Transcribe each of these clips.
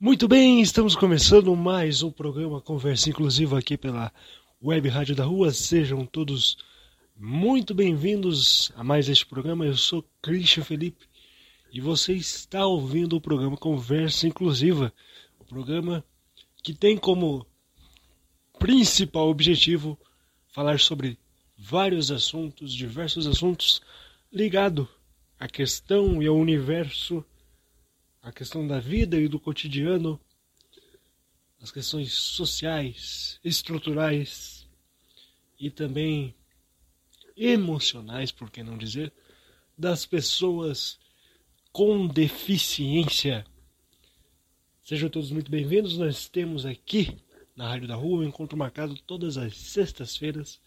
Muito bem, estamos começando mais um programa Conversa Inclusiva aqui pela Web Rádio da Rua. Sejam todos muito bem-vindos a mais este programa. Eu sou Christian Felipe e você está ouvindo o programa Conversa Inclusiva, o programa que tem como principal objetivo falar sobre vários assuntos, diversos assuntos ligados à questão e ao universo a questão da vida e do cotidiano, as questões sociais, estruturais e também emocionais, por que não dizer, das pessoas com deficiência. Sejam todos muito bem-vindos. Nós temos aqui na Rádio da Rua um encontro marcado todas as sextas-feiras,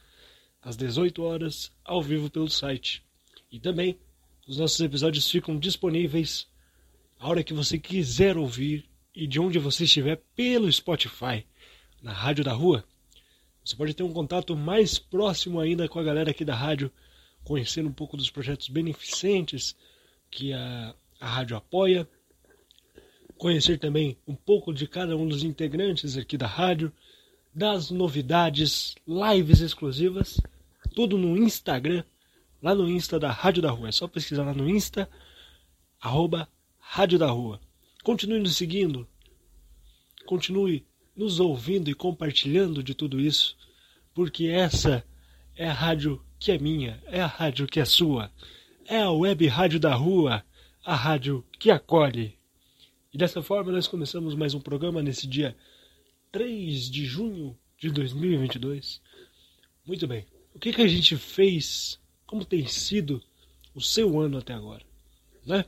às 18 horas, ao vivo pelo site. E também os nossos episódios ficam disponíveis a hora que você quiser ouvir e de onde você estiver pelo Spotify, na Rádio da Rua. Você pode ter um contato mais próximo ainda com a galera aqui da rádio, conhecendo um pouco dos projetos beneficentes que a, a rádio apoia, conhecer também um pouco de cada um dos integrantes aqui da rádio, das novidades, lives exclusivas, tudo no Instagram, lá no Insta da Rádio da Rua. É só pesquisar lá no Insta, arroba Rádio da Rua. Continue nos seguindo, continue nos ouvindo e compartilhando de tudo isso, porque essa é a rádio que é minha, é a rádio que é sua, é a web rádio da rua, a rádio que acolhe. E dessa forma nós começamos mais um programa nesse dia 3 de junho de 2022. Muito bem, o que, que a gente fez, como tem sido o seu ano até agora, né?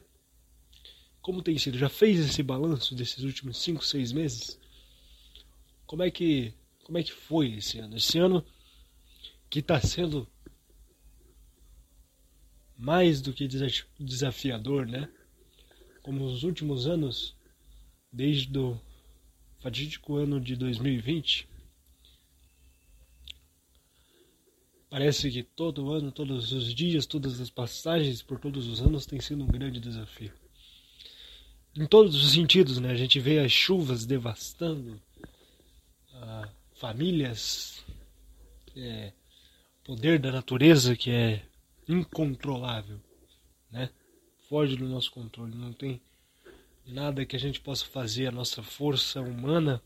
Como tem sido? Já fez esse balanço desses últimos 5, 6 meses? Como é que como é que foi esse ano? Esse ano que está sendo mais do que desafiador, né? Como os últimos anos, desde o fatídico ano de 2020, parece que todo ano, todos os dias, todas as passagens por todos os anos tem sido um grande desafio em todos os sentidos, né? A gente vê as chuvas devastando uh, famílias, é, poder da natureza que é incontrolável, né? Foge do nosso controle, não tem nada que a gente possa fazer, a nossa força humana,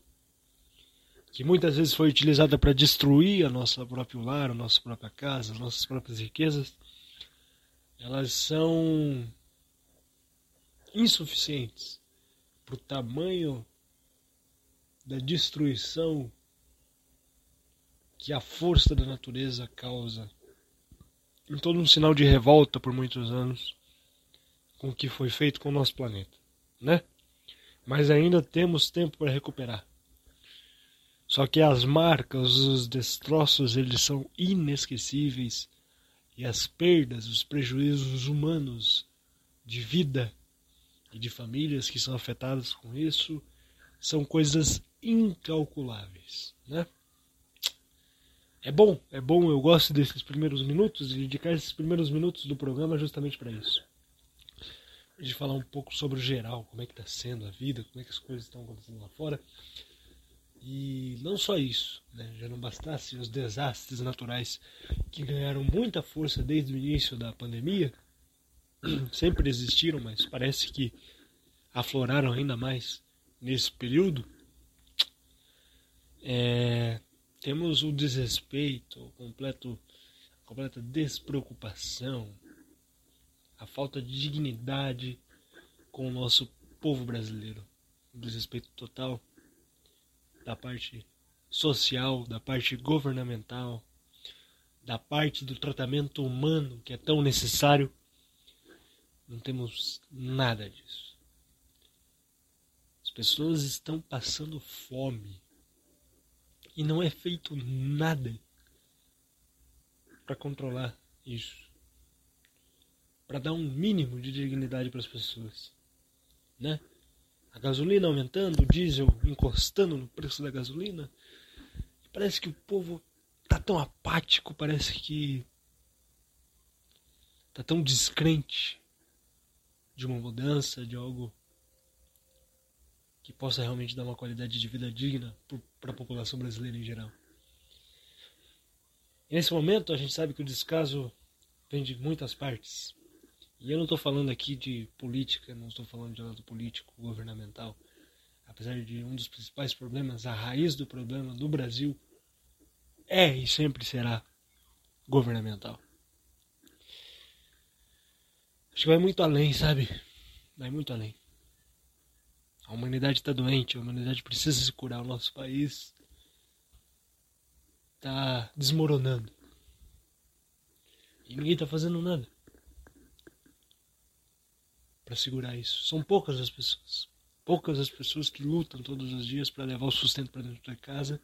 que muitas vezes foi utilizada para destruir a nossa próprio lar, a nossa própria casa, as nossas próprias riquezas, elas são insuficientes para o tamanho da destruição que a força da natureza causa. Em todo um sinal de revolta por muitos anos com o que foi feito com o nosso planeta, né? Mas ainda temos tempo para recuperar. Só que as marcas, os destroços, eles são inesquecíveis e as perdas, os prejuízos humanos de vida e de famílias que são afetadas com isso são coisas incalculáveis, né? É bom, é bom, eu gosto desses primeiros minutos, de dedicar esses primeiros minutos do programa justamente para isso. De falar um pouco sobre o geral, como é que está sendo a vida, como é que as coisas estão acontecendo lá fora. E não só isso, né? já não bastasse os desastres naturais que ganharam muita força desde o início da pandemia, sempre existiram, mas parece que afloraram ainda mais nesse período. É, temos o desrespeito, o completo, a completa despreocupação, a falta de dignidade com o nosso povo brasileiro. O desrespeito total da parte social, da parte governamental, da parte do tratamento humano que é tão necessário não temos nada disso. As pessoas estão passando fome. E não é feito nada para controlar isso. Para dar um mínimo de dignidade para as pessoas. Né? A gasolina aumentando, o diesel encostando no preço da gasolina. Parece que o povo tá tão apático, parece que tá tão descrente de uma mudança, de algo que possa realmente dar uma qualidade de vida digna para a população brasileira em geral. E nesse momento, a gente sabe que o descaso vem de muitas partes. E eu não estou falando aqui de política, não estou falando de lado político, governamental. Apesar de um dos principais problemas, a raiz do problema no Brasil é e sempre será governamental. Acho que vai muito além, sabe? Vai muito além. A humanidade está doente, a humanidade precisa se curar. O nosso país está desmoronando. E ninguém está fazendo nada para segurar isso. São poucas as pessoas. Poucas as pessoas que lutam todos os dias para levar o sustento para dentro da casa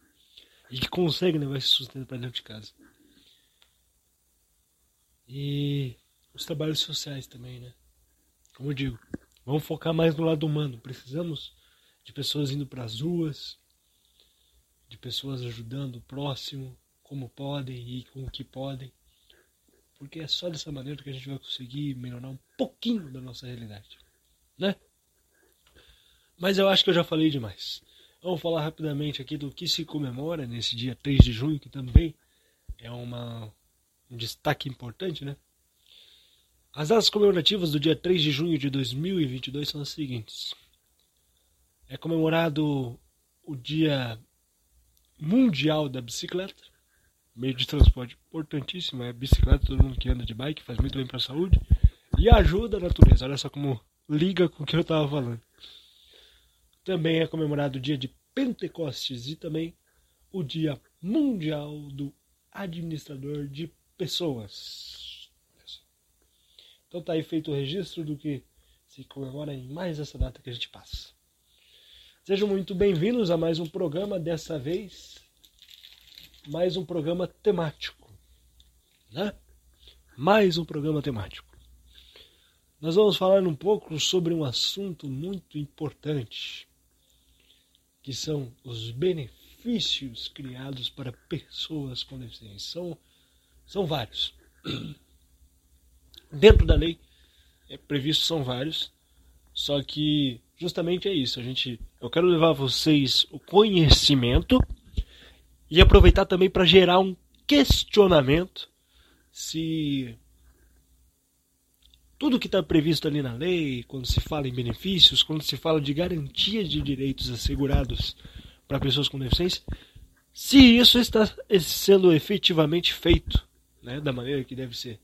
e que conseguem levar esse sustento para dentro de casa. E os trabalhos sociais também, né? Como eu digo, vamos focar mais no lado humano. Precisamos de pessoas indo para as ruas, de pessoas ajudando o próximo como podem e com o que podem. Porque é só dessa maneira que a gente vai conseguir melhorar um pouquinho da nossa realidade, né? Mas eu acho que eu já falei demais. Vamos falar rapidamente aqui do que se comemora nesse dia 3 de junho, que também é uma, um destaque importante, né? As datas comemorativas do dia 3 de junho de 2022 são as seguintes. É comemorado o Dia Mundial da Bicicleta, meio de transporte importantíssimo, é bicicleta, todo mundo que anda de bike, faz muito bem para a saúde e ajuda a natureza. Olha só como liga com o que eu estava falando. Também é comemorado o dia de Pentecostes e também o Dia Mundial do Administrador de Pessoas. Então tá aí feito o registro do que se comemora em mais essa data que a gente passa. Sejam muito bem-vindos a mais um programa, dessa vez mais um programa temático, né? Mais um programa temático. Nós vamos falar um pouco sobre um assunto muito importante que são os benefícios criados para pessoas com deficiência. São, são vários. Dentro da lei é previsto são vários, só que justamente é isso. A gente, eu quero levar a vocês o conhecimento e aproveitar também para gerar um questionamento se tudo que está previsto ali na lei, quando se fala em benefícios, quando se fala de garantia de direitos assegurados para pessoas com deficiência, se isso está sendo efetivamente feito né, da maneira que deve ser.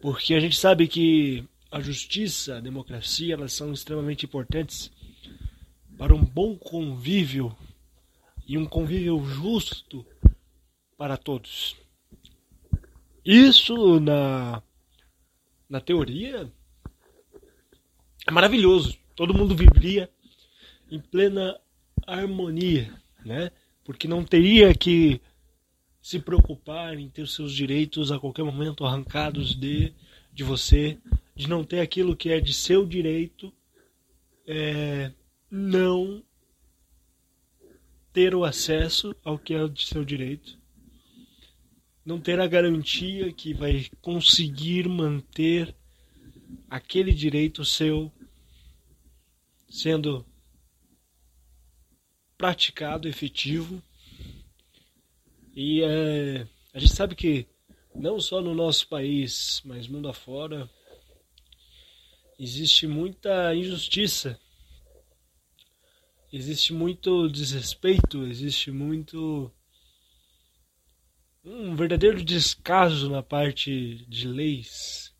Porque a gente sabe que a justiça, a democracia, elas são extremamente importantes para um bom convívio e um convívio justo para todos. Isso na na teoria, é maravilhoso. Todo mundo viveria em plena harmonia, né? Porque não teria que se preocupar em ter seus direitos a qualquer momento arrancados de, de você, de não ter aquilo que é de seu direito, é, não ter o acesso ao que é de seu direito não ter a garantia que vai conseguir manter aquele direito seu sendo praticado, efetivo. E é, a gente sabe que não só no nosso país, mas mundo afora, existe muita injustiça, existe muito desrespeito, existe muito um verdadeiro descaso na parte de leis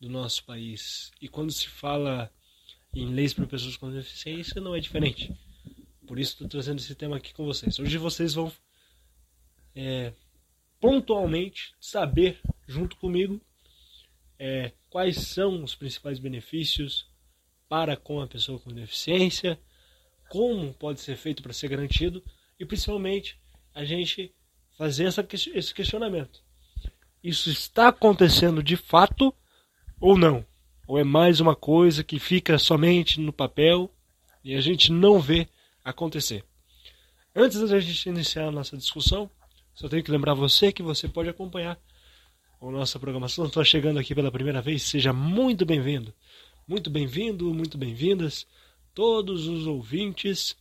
do nosso país. E quando se fala em leis para pessoas com deficiência, não é diferente. Por isso estou trazendo esse tema aqui com vocês. Hoje vocês vão é, pontualmente saber, junto comigo, é, quais são os principais benefícios para com a pessoa com deficiência, como pode ser feito para ser garantido e principalmente a gente fazer essa, esse questionamento. Isso está acontecendo de fato ou não? Ou é mais uma coisa que fica somente no papel e a gente não vê acontecer? Antes da gente iniciar a nossa discussão, só tenho que lembrar você que você pode acompanhar a nossa programação. Estou chegando aqui pela primeira vez, seja muito bem-vindo. Muito bem-vindo, muito bem-vindas. todos os ouvintes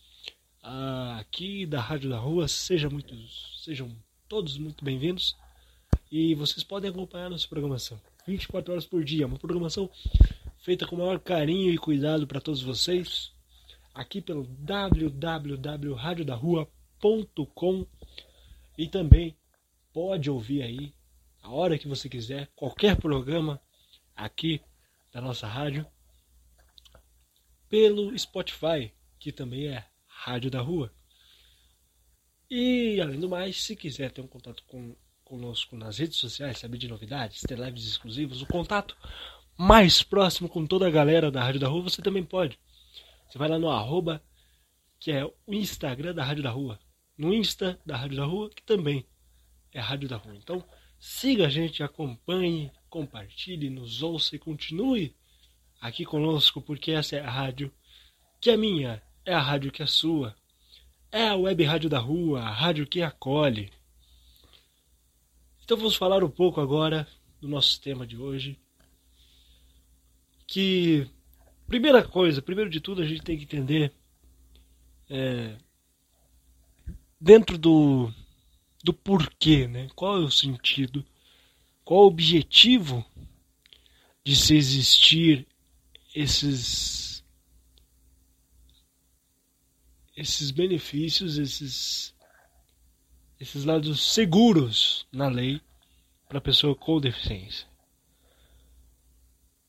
uh, aqui da Rádio da Rua. Sejam, muitos, sejam todos muito bem-vindos. E vocês podem acompanhar nossa programação 24 horas por dia. Uma programação feita com o maior carinho e cuidado para todos vocês. Aqui pelo www.radiodarrua.com e também pode ouvir aí a hora que você quiser, qualquer programa aqui da nossa rádio, pelo Spotify, que também é Rádio da Rua. E, além do mais, se quiser ter um contato com, conosco nas redes sociais, saber de novidades, ter lives exclusivas, o contato mais próximo com toda a galera da Rádio da Rua, você também pode. Você vai lá no arroba, que é o Instagram da Rádio da Rua. No Insta da Rádio da Rua, que também é a Rádio da Rua. Então, siga a gente, acompanhe, compartilhe, nos ouça e continue aqui conosco, porque essa é a rádio que é minha, é a rádio que é sua. É a web rádio da rua, a rádio que acolhe. Então vamos falar um pouco agora do nosso tema de hoje. Que, primeira coisa, primeiro de tudo, a gente tem que entender é, dentro do, do porquê, né? Qual é o sentido, qual o objetivo de se existir esses esses benefícios, esses esses lados seguros na lei para a pessoa com deficiência.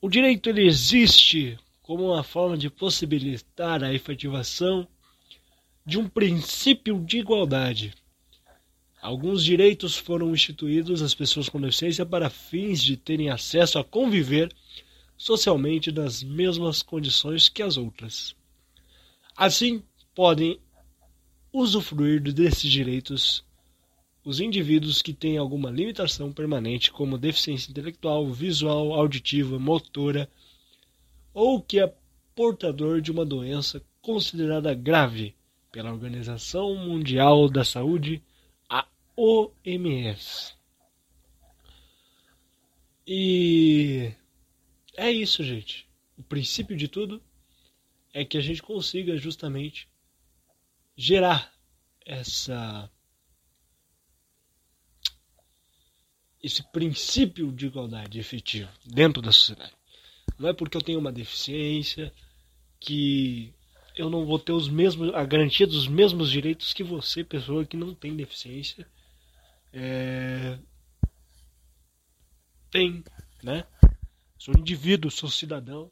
O direito ele existe como uma forma de possibilitar a efetivação de um princípio de igualdade Alguns direitos foram instituídos às pessoas com deficiência para fins de terem acesso a conviver socialmente nas mesmas condições que as outras. Assim, podem usufruir desses direitos os indivíduos que têm alguma limitação permanente, como deficiência intelectual, visual, auditiva, motora, ou que é portador de uma doença considerada grave pela Organização Mundial da Saúde OMS. E é isso, gente. O princípio de tudo é que a gente consiga justamente gerar essa esse princípio de igualdade efetivo dentro da sociedade. Não é porque eu tenho uma deficiência que eu não vou ter os mesmos a garantia dos mesmos direitos que você, pessoa que não tem deficiência é... tem, né? Sou indivíduo, sou cidadão,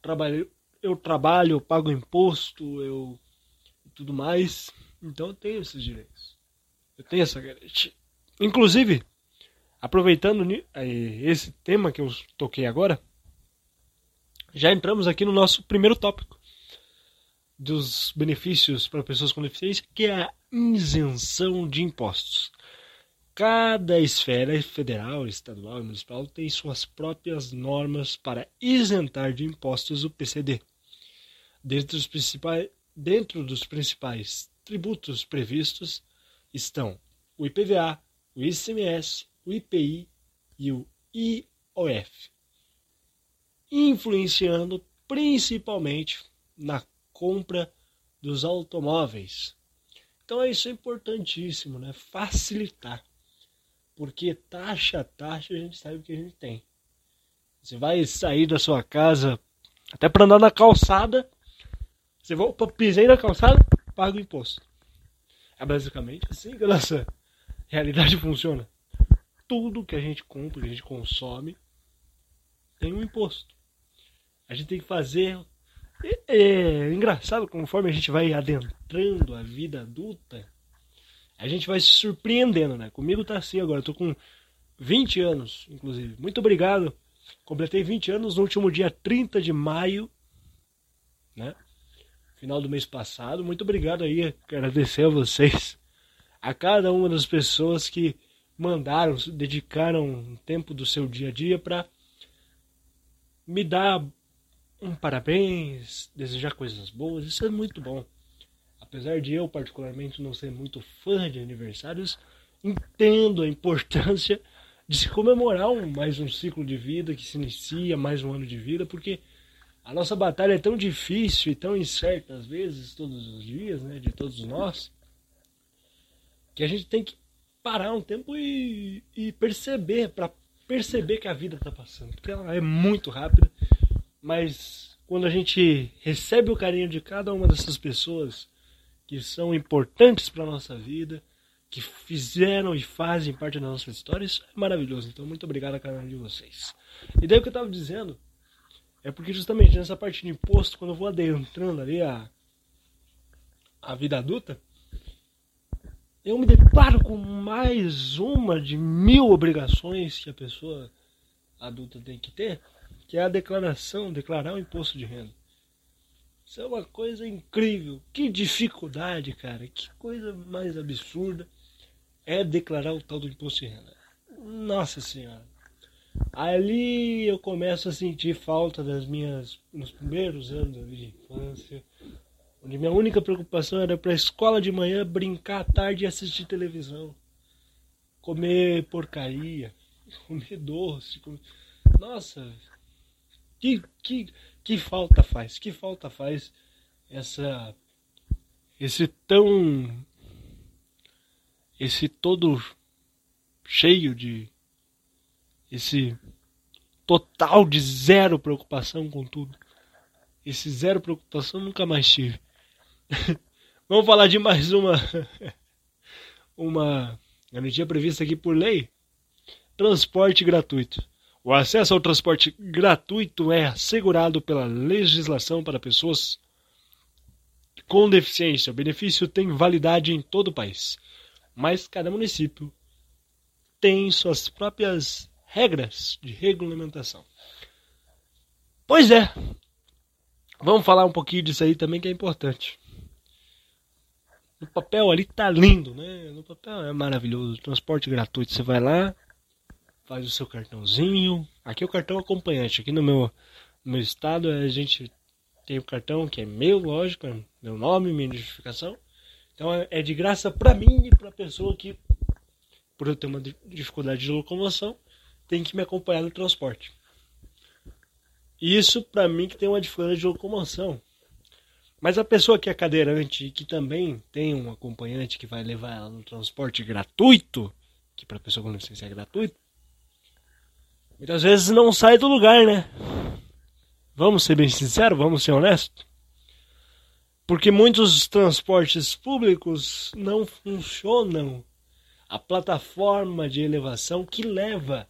trabalho, eu trabalho, eu pago imposto, eu tudo mais, então eu tenho esses direitos. Eu tenho essa garantia. Inclusive, aproveitando esse tema que eu toquei agora, já entramos aqui no nosso primeiro tópico dos benefícios para pessoas com deficiência, que é a isenção de impostos. Cada esfera federal, estadual e municipal tem suas próprias normas para isentar de impostos o PCD. Dentro dos principais, dentro dos principais tributos previstos estão o IPVA, o ICMS, o IPI e o IOF, influenciando principalmente na compra dos automóveis. Então isso é importantíssimo, né? Facilitar. Porque taxa a taxa a gente sabe o que a gente tem. Você vai sair da sua casa até para andar na calçada. Você vai, opa, pisei na calçada, paga o imposto. É basicamente assim que a nossa realidade funciona. Tudo que a gente compra, que a gente consome, tem um imposto. A gente tem que fazer. É, é engraçado, conforme a gente vai adentrando a vida adulta, a gente vai se surpreendendo, né? Comigo tá assim agora, eu tô com 20 anos, inclusive. Muito obrigado. Completei 20 anos no último dia 30 de maio, né? Final do mês passado. Muito obrigado aí, agradecer a vocês, a cada uma das pessoas que mandaram, dedicaram um tempo do seu dia a dia para me dar um parabéns, desejar coisas boas. Isso é muito bom. Apesar de eu, particularmente, não ser muito fã de aniversários, entendo a importância de se comemorar um, mais um ciclo de vida que se inicia, mais um ano de vida, porque A nossa batalha é tão difícil e tão incerta às vezes, todos os dias, né, de todos nós, que a gente tem que parar um tempo e, e perceber, para perceber que a vida está passando, porque ela é muito rápida, mas quando a gente recebe o carinho de cada uma dessas pessoas que são importantes para nossa vida, que fizeram e fazem parte da nossa história, isso é maravilhoso. Então, muito obrigado a cada um de vocês. E daí o que eu estava dizendo é porque justamente nessa parte de imposto, quando eu vou adentrando ali a, a vida adulta, eu me deparo com mais uma de mil obrigações que a pessoa adulta tem que ter, que é a declaração, declarar o imposto de renda. Isso é uma coisa incrível. Que dificuldade, cara. Que coisa mais absurda é declarar o tal do imposto de renda. Nossa Senhora. Ali eu começo a sentir falta das minhas. nos primeiros anos de infância, onde minha única preocupação era para a escola de manhã, brincar à tarde e assistir televisão, comer porcaria, comer doce. Comer... Nossa, que, que, que falta faz, que falta faz essa. esse tão. esse todo cheio de esse total de zero preocupação com tudo. Esse zero preocupação nunca mais tive. Vamos falar de mais uma uma garantia prevista aqui por lei. Transporte gratuito. O acesso ao transporte gratuito é assegurado pela legislação para pessoas com deficiência. O benefício tem validade em todo o país, mas cada município tem suas próprias regras de regulamentação. Pois é, vamos falar um pouquinho disso aí também que é importante. No papel ali tá lindo, né? No papel é maravilhoso. Transporte gratuito. Você vai lá, faz o seu cartãozinho. Aqui é o cartão acompanhante. Aqui no meu, no meu estado a gente tem o cartão que é meu, lógico, é meu nome, minha identificação. Então é, é de graça para mim e para pessoa que, por eu ter uma dificuldade de locomoção, tem que me acompanhar no transporte. Isso para mim que tem uma dificuldade de locomoção. Mas a pessoa que é cadeirante e que também tem um acompanhante que vai levar ela no transporte gratuito, que para pessoa com deficiência é gratuito, muitas vezes não sai do lugar, né? Vamos ser bem sinceros, vamos ser honestos. Porque muitos transportes públicos não funcionam. A plataforma de elevação que leva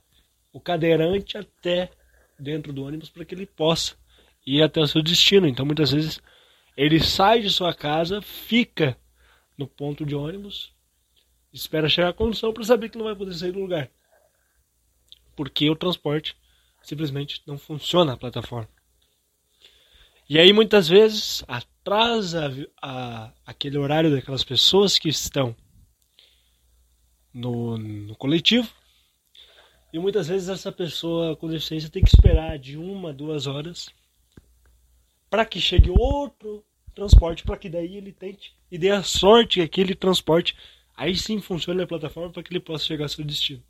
o cadeirante até dentro do ônibus para que ele possa ir até o seu destino. Então, muitas vezes, ele sai de sua casa, fica no ponto de ônibus, espera chegar a condução para saber que não vai poder sair do lugar. Porque o transporte simplesmente não funciona a plataforma. E aí, muitas vezes, atrasa a, aquele horário daquelas pessoas que estão no, no coletivo e muitas vezes essa pessoa com deficiência tem que esperar de uma, duas horas para que chegue outro transporte, para que daí ele tente e dê a sorte que aquele transporte aí sim funcione a plataforma para que ele possa chegar ao seu destino.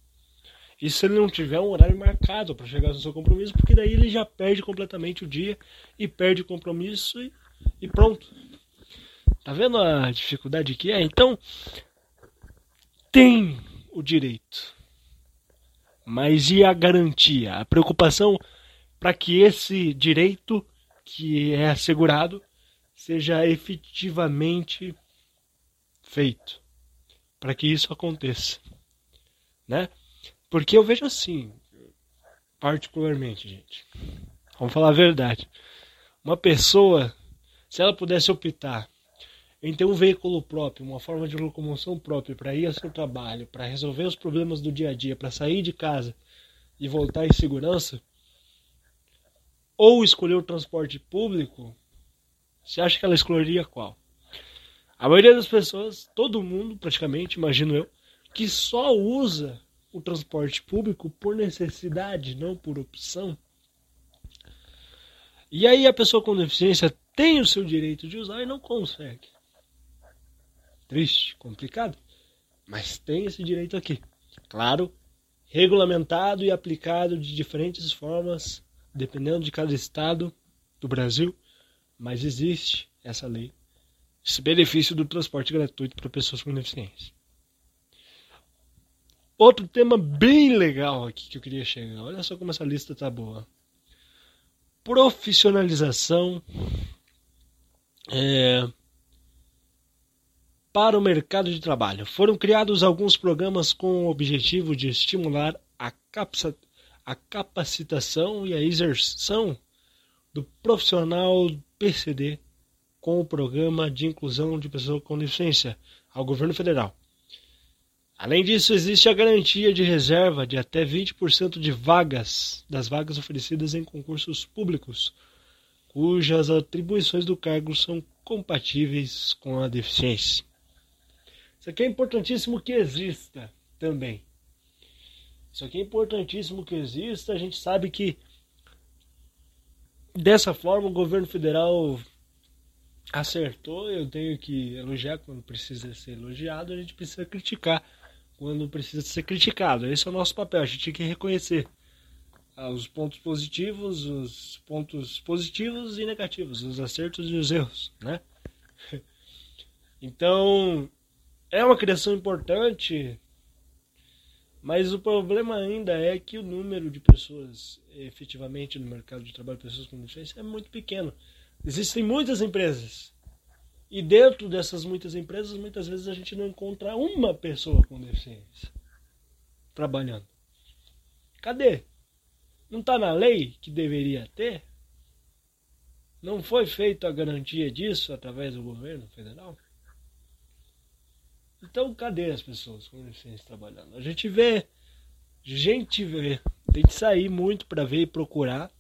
E se ele não tiver um horário marcado para chegar ao seu compromisso, porque daí ele já perde completamente o dia e perde o compromisso e, e pronto. Tá vendo a dificuldade que é? Então, tem o direito mas e a garantia? A preocupação para que esse direito que é assegurado seja efetivamente feito. Para que isso aconteça. Né? Porque eu vejo assim, particularmente, gente. Vamos falar a verdade. Uma pessoa, se ela pudesse optar em ter um veículo próprio, uma forma de locomoção própria para ir ao seu trabalho, para resolver os problemas do dia a dia, para sair de casa e voltar em segurança, ou escolher o transporte público, você acha que ela escolheria qual? A maioria das pessoas, todo mundo praticamente, imagino eu, que só usa o transporte público por necessidade, não por opção. E aí a pessoa com deficiência tem o seu direito de usar e não consegue. Triste, complicado, mas tem esse direito aqui. Claro, regulamentado e aplicado de diferentes formas, dependendo de cada estado do Brasil, mas existe essa lei, esse benefício do transporte gratuito para pessoas com deficiência. Outro tema bem legal aqui que eu queria chegar. Olha só como essa lista tá boa. Profissionalização é, para o mercado de trabalho. Foram criados alguns programas com o objetivo de estimular a, a capacitação e a exerção do profissional PCD com o Programa de Inclusão de Pessoas com Deficiência ao governo federal. Além disso, existe a garantia de reserva de até 20% de vagas das vagas oferecidas em concursos públicos, cujas atribuições do cargo são compatíveis com a deficiência. Isso aqui é importantíssimo que exista também. Isso aqui é importantíssimo que exista. A gente sabe que dessa forma o governo federal acertou. Eu tenho que elogiar quando precisa ser elogiado, a gente precisa criticar quando precisa ser criticado. Esse é o nosso papel, a gente tem que reconhecer ah, os pontos positivos, os pontos positivos e negativos, os acertos e os erros, né? Então, é uma criação importante, mas o problema ainda é que o número de pessoas efetivamente no mercado de trabalho, pessoas com deficiência, é muito pequeno. Existem muitas empresas, e dentro dessas muitas empresas, muitas vezes a gente não encontra uma pessoa com deficiência trabalhando. Cadê? Não está na lei que deveria ter? Não foi feita a garantia disso através do governo federal? Então, cadê as pessoas com deficiência trabalhando? A gente vê, gente vê, tem que sair muito para ver e procurar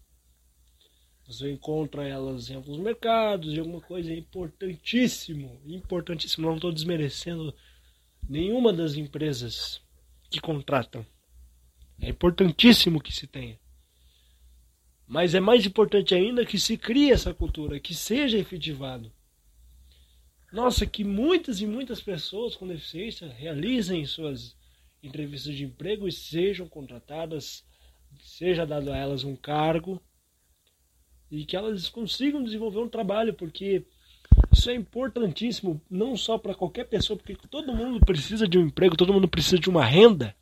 você encontra elas em alguns mercados, em alguma coisa importantíssimo, importantíssimo. Não estou desmerecendo nenhuma das empresas que contratam. É importantíssimo que se tenha. Mas é mais importante ainda que se crie essa cultura, que seja efetivado. Nossa, que muitas e muitas pessoas com deficiência realizem suas entrevistas de emprego e sejam contratadas, seja dado a elas um cargo e que elas consigam desenvolver um trabalho, porque isso é importantíssimo, não só para qualquer pessoa, porque todo mundo precisa de um emprego, todo mundo precisa de uma renda.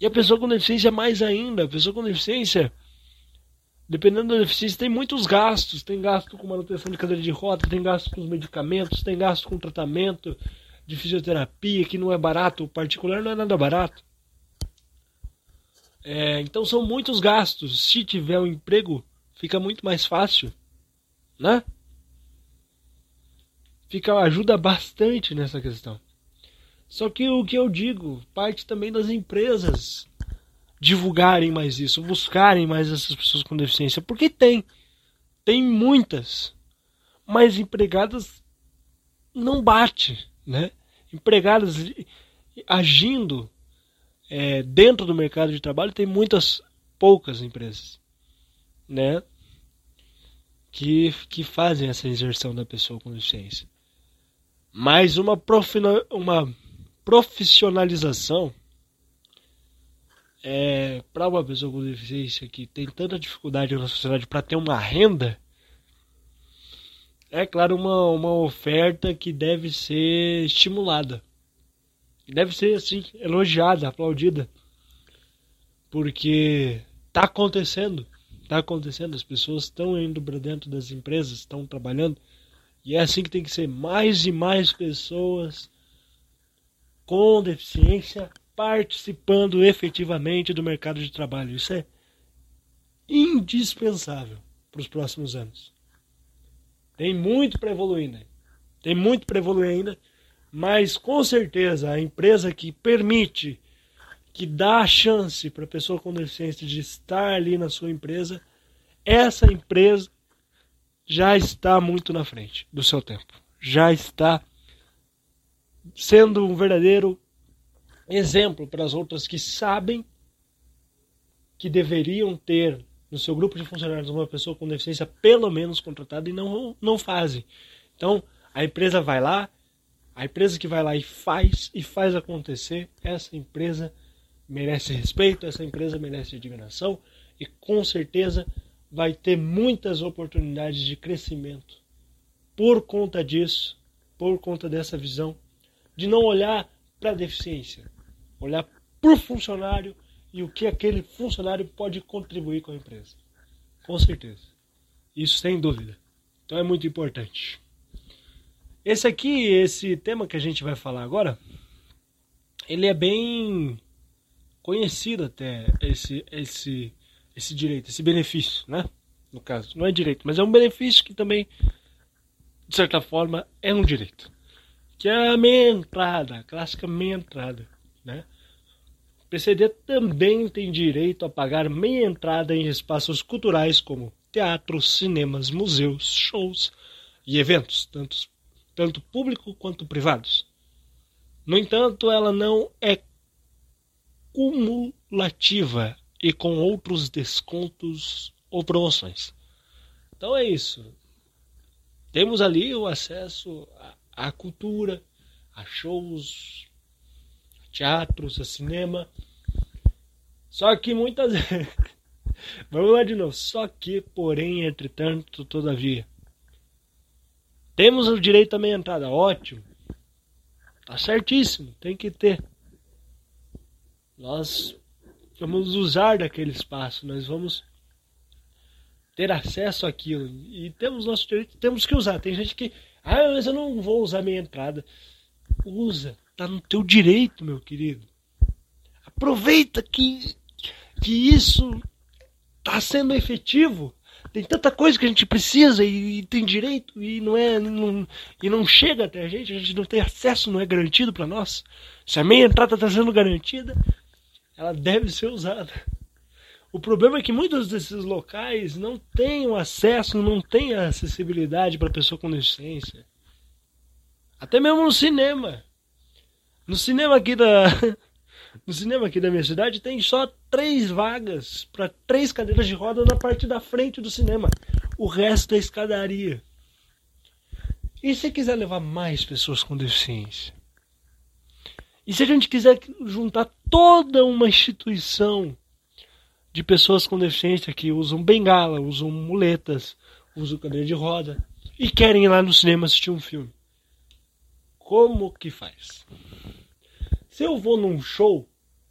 E a pessoa com deficiência mais ainda, a pessoa com deficiência, dependendo da deficiência, tem muitos gastos, tem gasto com manutenção de cadeira de roda, tem gasto com os medicamentos, tem gasto com tratamento de fisioterapia, que não é barato, o particular não é nada barato. É, então são muitos gastos. Se tiver um emprego, fica muito mais fácil, né? Fica ajuda bastante nessa questão. Só que o que eu digo, parte também das empresas divulgarem mais isso, buscarem mais essas pessoas com deficiência, porque tem, tem muitas, mas empregadas não bate, né? Empregadas agindo é, dentro do mercado de trabalho tem muitas poucas empresas, né, que, que fazem essa inserção da pessoa com deficiência. Mas uma, uma profissionalização é, para uma pessoa com deficiência que tem tanta dificuldade na sociedade para ter uma renda, é claro uma, uma oferta que deve ser estimulada deve ser assim elogiada, aplaudida, porque está acontecendo, está acontecendo, as pessoas estão indo para dentro das empresas, estão trabalhando e é assim que tem que ser mais e mais pessoas com deficiência participando efetivamente do mercado de trabalho. Isso é indispensável para os próximos anos. Tem muito para evoluir ainda. Tem muito para evoluir ainda. Mas com certeza a empresa que permite, que dá a chance para a pessoa com deficiência de estar ali na sua empresa, essa empresa já está muito na frente do seu tempo. Já está sendo um verdadeiro exemplo para as outras que sabem que deveriam ter no seu grupo de funcionários uma pessoa com deficiência pelo menos contratada e não, não fazem. Então, a empresa vai lá, a empresa que vai lá e faz e faz acontecer, essa empresa merece respeito, essa empresa merece admiração e com certeza vai ter muitas oportunidades de crescimento por conta disso, por conta dessa visão de não olhar para a deficiência, olhar para o funcionário e o que aquele funcionário pode contribuir com a empresa. Com certeza. Isso sem dúvida. Então é muito importante. Esse aqui, esse tema que a gente vai falar agora, ele é bem conhecido até esse esse esse direito, esse benefício, né? No caso, não é direito, mas é um benefício que também de certa forma é um direito. Que é a meia entrada, a clássica meia entrada, né? O PCD também tem direito a pagar meia entrada em espaços culturais como teatros, cinemas, museus, shows e eventos, tanto, tanto público quanto privados. No entanto, ela não é cumulativa e com outros descontos ou promoções. Então é isso. Temos ali o acesso à, cultura, a shows, a teatros, a cinema. Só que muitas Vamos lá de novo. Só que, porém, entretanto, todavia. Temos o direito à meia entrada. Ótimo. Tá certíssimo. Tem que ter. Nós vamos usar daquele espaço. Nós vamos ter acesso àquilo. E temos nosso direito. Temos que usar. Tem gente que. Ah, mas eu não vou usar meia entrada. Usa. Tá no teu direito, meu querido. Aproveita que, que isso está sendo efetivo. Tem tanta coisa que a gente precisa e, e tem direito e não é não, e não chega até a gente, a gente não tem acesso, não é garantido para nós. Se a meia entrada está sendo garantida, ela deve ser usada. O problema é que muitos desses locais não têm o acesso, não têm a acessibilidade para pessoa com deficiência. Até mesmo no cinema. No cinema aqui da, no cinema aqui da minha cidade tem só três vagas para três cadeiras de roda na parte da frente do cinema. O resto é escadaria. E se quiser levar mais pessoas com deficiência? E se a gente quiser juntar toda uma instituição de pessoas com deficiência que usam bengala, usam muletas, usam cadeira de roda e querem ir lá no cinema assistir um filme? Como que faz? Se eu vou num show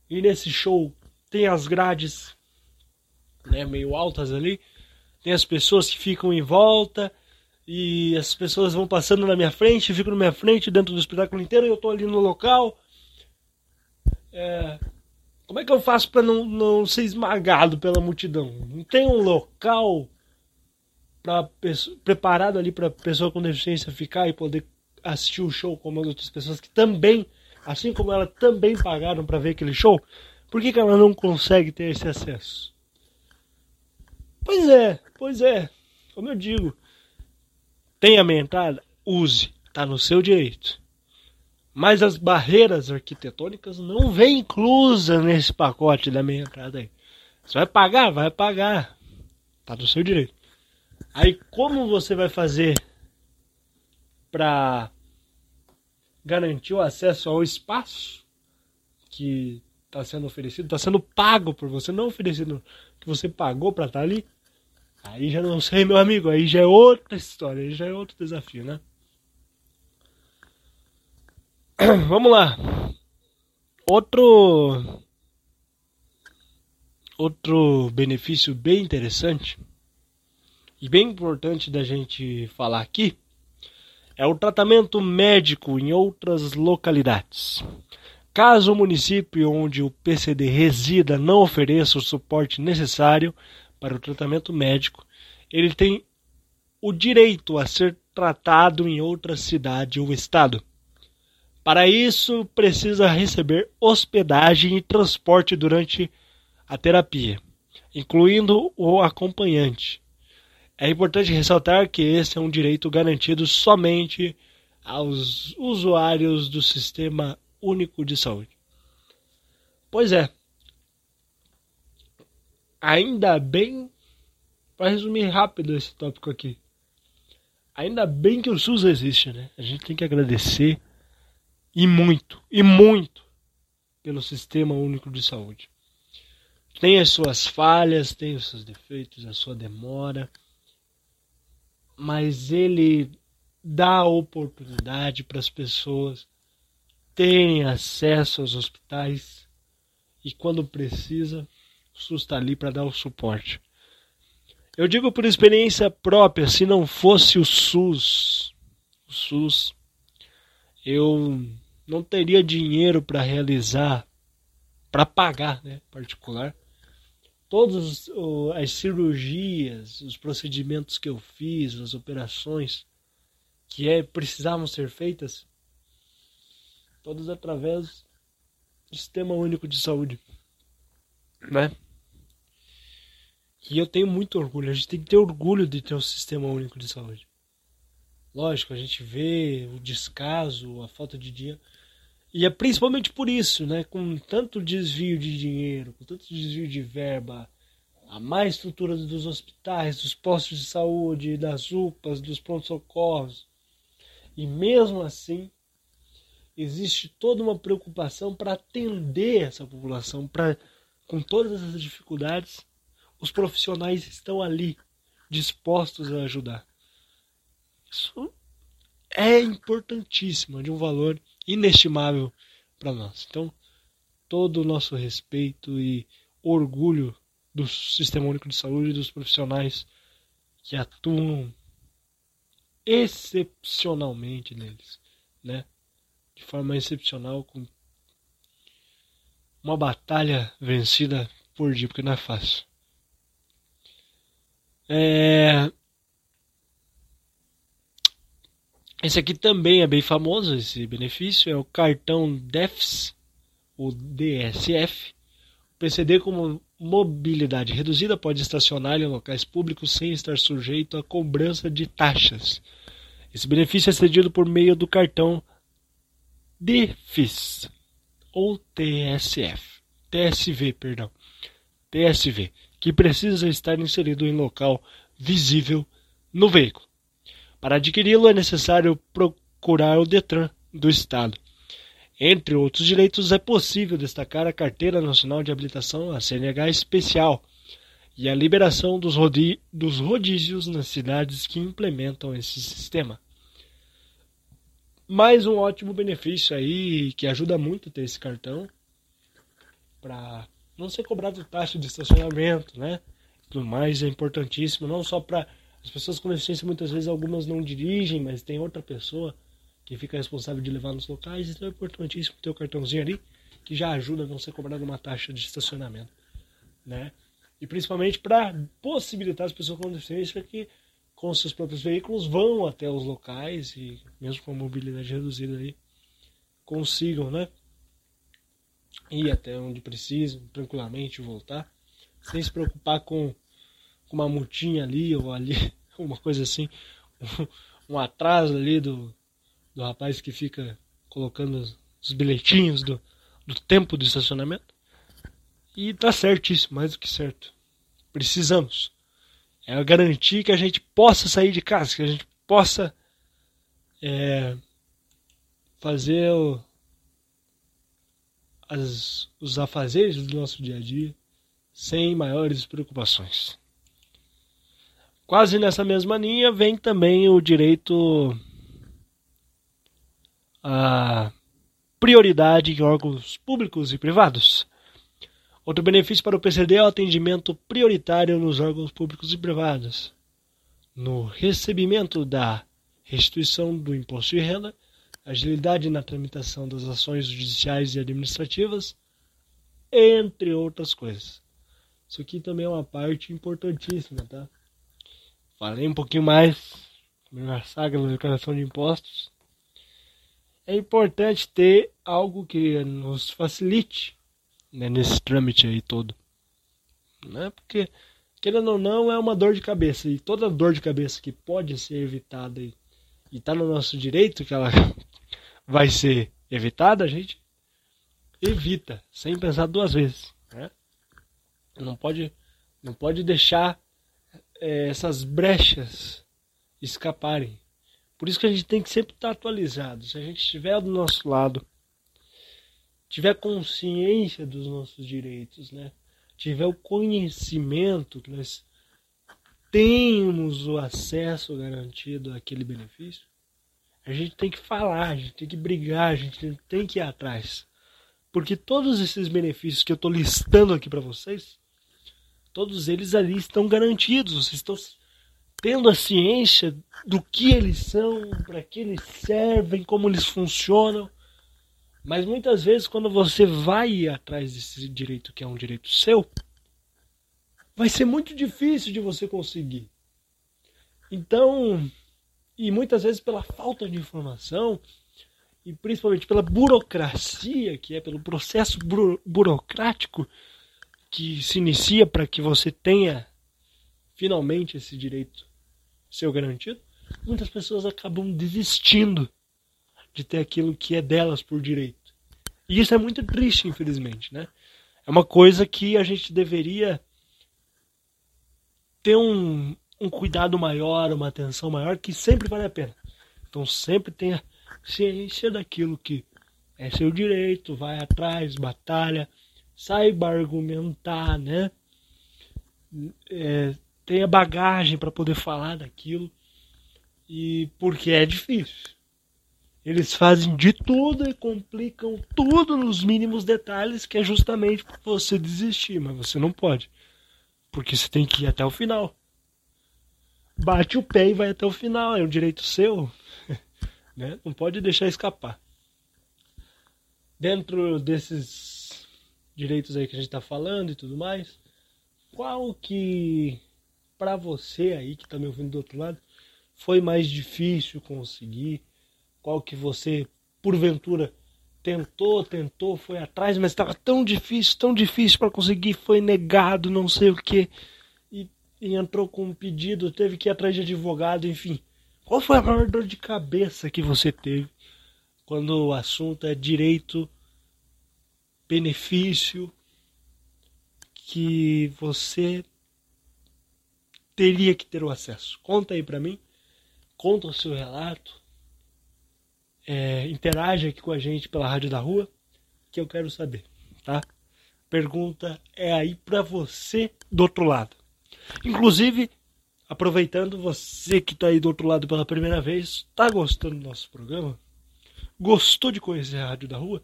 e nesse show tem as grades né, meio altas ali, tem as pessoas que ficam em volta e as pessoas vão passando na minha frente, ficam na minha frente dentro do espetáculo inteiro e eu estou ali no local. É, como é que eu faço para não, não ser esmagado pela multidão? Não tem um local pra, preparado ali para pessoa com deficiência ficar e poder assistir o show como as outras pessoas que também assim como ela também pagaram para ver aquele show, por que, que ela não consegue ter esse acesso? Pois é, pois é, como eu digo, tem a meia entrada? Use, está no seu direito. Mas as barreiras arquitetônicas não vêm inclusas nesse pacote da meia entrada aí. Você vai pagar? Vai pagar. Está no seu direito. Aí como você vai fazer para garantir o acesso ao espaço que está sendo oferecido, está sendo pago por você, não oferecido que você pagou para estar tá ali, aí já não sei, meu amigo, aí já é outra história, aí já é outro desafio, né? Vamos lá. Outro outro benefício bem interessante e bem importante da gente falar aqui é o tratamento médico em outras localidades. Caso o município onde o PCD resida não ofereça o suporte necessário para o tratamento médico, ele tem o direito a ser tratado em outra cidade ou estado. Para isso, precisa receber hospedagem e transporte durante a terapia, incluindo o acompanhante, é importante ressaltar que esse é um direito garantido somente aos usuários do Sistema Único de Saúde. Pois é. Ainda bem, para resumir rápido esse tópico aqui, ainda bem que o SUS existe, né? A gente tem que agradecer e muito, e muito pelo Sistema Único de Saúde. tem as suas falhas, tem os seus defeitos, a sua demora, mas ele dá oportunidade para as pessoas terem acesso aos hospitais e quando precisa, o SUS está ali para dar o suporte. Eu digo por experiência própria, se não fosse o SUS, o SUS, eu não teria dinheiro para realizar, para pagar, né, particular, todas as cirurgias, os procedimentos que eu fiz, as operações que é, precisavam ser feitas, todas através do Sistema Único de Saúde, né? E eu tenho muito orgulho. A gente tem que ter orgulho de ter um Sistema Único de Saúde. Lógico, a gente vê o descaso, a falta de dinheiro. E é principalmente por isso, né? Com tanto desvio de dinheiro, com tanto desvio de verba, a má estrutura dos hospitais, dos postos de saúde, das UPAs, dos prontos-socorros. E mesmo assim, existe toda uma preocupação para atender essa população, para com todas essas dificuldades, os profissionais estão ali dispostos a ajudar. Isso é importantíssimo, é de um valor inestimável para nós. Então, todo o nosso respeito e orgulho do Sistema Único de Saúde e dos profissionais que atuam excepcionalmente neles, né? De forma excepcional, com uma batalha vencida por dia, porque não é fácil. É... Esse aqui também é bem famoso, esse benefício, é o cartão DEFS, o DSF. O PCD com mobilidade reduzida pode estacionar em locais públicos sem estar sujeito à cobrança de taxas. Esse benefício é cedido por meio do cartão DFIS ou TSF, TSV, perdão, TSV, que precisa estar inserido em local visível no veículo. Para adquiri-lo é necessário procurar o Detran do Estado. Entre outros direitos, é possível destacar a Carteira Nacional de Habilitação, a CNH especial, e a liberação dos, dos rodízios nas cidades que implementam esse sistema. Mais um ótimo benefício aí, que ajuda muito ter esse cartão, para não ser cobrado taxa de estacionamento, né? Tudo mais é importantíssimo, não só para as pessoas com deficiência muitas vezes algumas não dirigem, mas tem outra pessoa que fica responsável de levar nos locais, então é importantíssimo ter o cartãozinho ali que já ajuda a não ser cobrado uma taxa de estacionamento, né? E principalmente para possibilitar as pessoas com deficiência que com seus próprios veículos vão até os locais e mesmo com a mobilidade reduzida ali consigam, né? Ir até onde precisam, tranquilamente voltar, sem se preocupar com uma multinha ali ou ali, uma coisa assim, um, atraso ali do, do rapaz que fica colocando os, os bilhetinhos do, do tempo do estacionamento. E tá certíssimo, mais do que certo. Precisamos. É garantir que a gente possa sair de casa, que a gente possa é, fazer o, as, os afazeres do nosso dia a dia sem maiores preocupações. Quase nessa mesma linha vem também o direito à prioridade em órgãos públicos e privados. Outro benefício para o PCD é o atendimento prioritário nos órgãos públicos e privados, no recebimento da restituição do imposto de renda, agilidade na tramitação das ações judiciais e administrativas, entre outras coisas. Isso aqui também é uma parte importantíssima, tá? Falei um pouquinho mais na saga da declaração de impostos. É importante ter algo que nos facilite né, nesse trâmite aí todo. Né? Porque, querendo ou não, é uma dor de cabeça. E toda dor de cabeça que pode ser evitada e está no nosso direito que ela vai ser evitada, a gente evita, sem pensar duas vezes. Né? Não pode, não pode deixar é, essas brechas escaparem. Por isso que a gente tem que sempre estar atualizado. Se a gente estiver do nosso lado, tiver consciência dos nossos direitos, né? tiver o conhecimento, que nós temos o acesso garantido àquele benefício, a gente tem que falar, a gente tem que brigar, a gente tem que ir atrás. Porque todos esses benefícios que eu estou listando aqui para vocês, todos eles ali estão garantidos. Vocês estão tendo a ciência do que eles são, para que eles servem, como eles funcionam. Mas muitas vezes, quando você vai atrás desse direito que é um direito seu, vai ser muito difícil de você conseguir. Então, e muitas vezes pela falta de informação e principalmente pela burocracia, que é pelo processo buro burocrático que se inicia para que você tenha finalmente esse direito seu garantido, muitas pessoas acabam desistindo de ter aquilo que é delas por direito. E isso é muito triste, infelizmente, né? É uma coisa que a gente deveria ter um, um cuidado maior, uma atenção maior, que sempre vale a pena. Então sempre tenha ciência daquilo que é seu direito, vai atrás, batalha, saiba argumentar, né? É, tenha bagagem para poder falar daquilo. E porque é difícil. Eles fazem de tudo e complicam tudo nos mínimos detalhes, que é justamente você desistir, mas você não pode. Porque você tem que ir até o final. Bate o pé e vai até o final, é um direito seu. né? Não pode deixar escapar. Dentro desses direitos aí que a gente está falando e tudo mais, qual que, para você aí que está me ouvindo do outro lado, foi mais difícil conseguir? Qual que você, porventura, tentou, tentou, foi atrás, mas estava tão difícil, tão difícil para conseguir, foi negado, não sei o que, e, e, entrou com um pedido, teve que ir atrás de advogado, enfim. Qual foi a maior dor de cabeça que você teve quando o assunto é direito, benefício, que você teria que ter o acesso? Conta aí para mim, conta o seu relato é, interage aqui com a gente pela Rádio da Rua, que eu quero saber, tá? Pergunta é aí para você do outro lado. Inclusive, aproveitando você que está aí do outro lado pela primeira vez, está gostando do nosso programa? Gostou de conhecer a Rádio da Rua?